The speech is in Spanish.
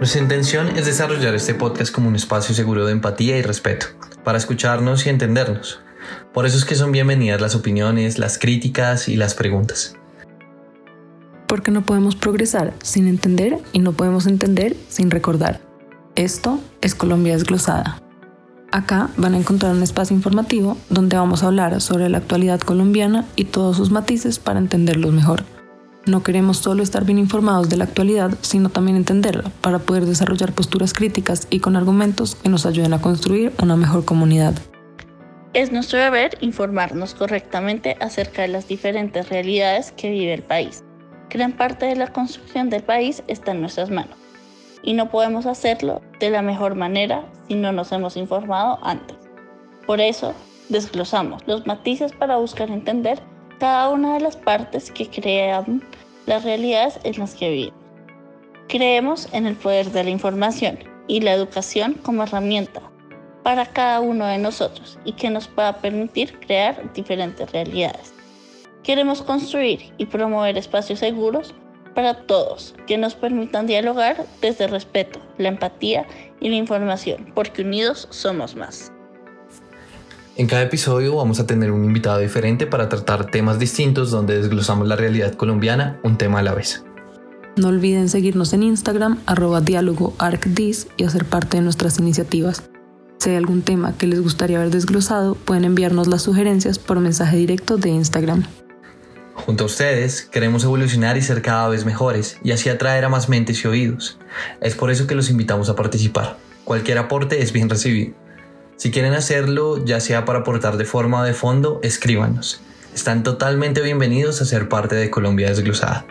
Nuestra intención es desarrollar este podcast como un espacio seguro de empatía y respeto, para escucharnos y entendernos. Por eso es que son bienvenidas las opiniones, las críticas y las preguntas. Porque no podemos progresar sin entender y no podemos entender sin recordar. Esto es Colombia desglosada. Acá van a encontrar un espacio informativo donde vamos a hablar sobre la actualidad colombiana y todos sus matices para entenderlos mejor. No queremos solo estar bien informados de la actualidad, sino también entenderla para poder desarrollar posturas críticas y con argumentos que nos ayuden a construir una mejor comunidad. Es nuestro deber informarnos correctamente acerca de las diferentes realidades que vive el país. Gran parte de la construcción del país está en nuestras manos y no podemos hacerlo de la mejor manera si no nos hemos informado antes. Por eso, desglosamos los matices para buscar entender cada una de las partes que crean las realidades en las que vivimos. Creemos en el poder de la información y la educación como herramienta para cada uno de nosotros y que nos pueda permitir crear diferentes realidades. Queremos construir y promover espacios seguros para todos que nos permitan dialogar desde el respeto, la empatía y la información, porque unidos somos más. En cada episodio vamos a tener un invitado diferente para tratar temas distintos donde desglosamos la realidad colombiana un tema a la vez. No olviden seguirnos en Instagram, arroba diálogo arcdis y hacer parte de nuestras iniciativas. Si hay algún tema que les gustaría ver desglosado, pueden enviarnos las sugerencias por mensaje directo de Instagram. Junto a ustedes queremos evolucionar y ser cada vez mejores y así atraer a más mentes y oídos. Es por eso que los invitamos a participar. Cualquier aporte es bien recibido. Si quieren hacerlo, ya sea para aportar de forma o de fondo, escríbanos. Están totalmente bienvenidos a ser parte de Colombia Desglosada.